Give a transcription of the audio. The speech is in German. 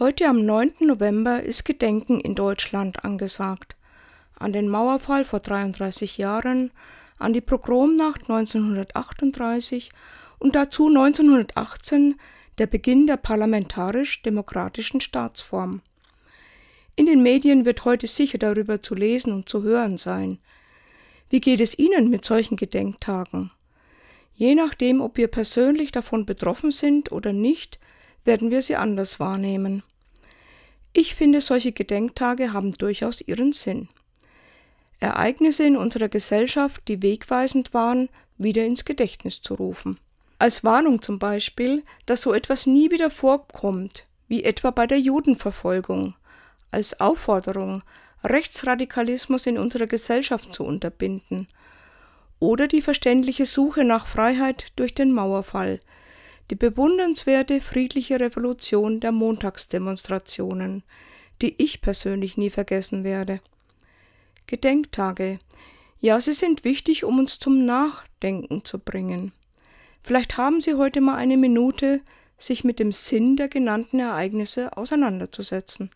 Heute am 9. November ist Gedenken in Deutschland angesagt. An den Mauerfall vor 33 Jahren, an die Pogromnacht 1938 und dazu 1918 der Beginn der parlamentarisch-demokratischen Staatsform. In den Medien wird heute sicher darüber zu lesen und zu hören sein. Wie geht es Ihnen mit solchen Gedenktagen? Je nachdem, ob wir persönlich davon betroffen sind oder nicht, werden wir sie anders wahrnehmen. Ich finde, solche Gedenktage haben durchaus ihren Sinn. Ereignisse in unserer Gesellschaft, die wegweisend waren, wieder ins Gedächtnis zu rufen. Als Warnung zum Beispiel, dass so etwas nie wieder vorkommt, wie etwa bei der Judenverfolgung, als Aufforderung, Rechtsradikalismus in unserer Gesellschaft zu unterbinden, oder die verständliche Suche nach Freiheit durch den Mauerfall, die bewundernswerte friedliche Revolution der Montagsdemonstrationen, die ich persönlich nie vergessen werde. Gedenktage. Ja, sie sind wichtig, um uns zum Nachdenken zu bringen. Vielleicht haben Sie heute mal eine Minute, sich mit dem Sinn der genannten Ereignisse auseinanderzusetzen.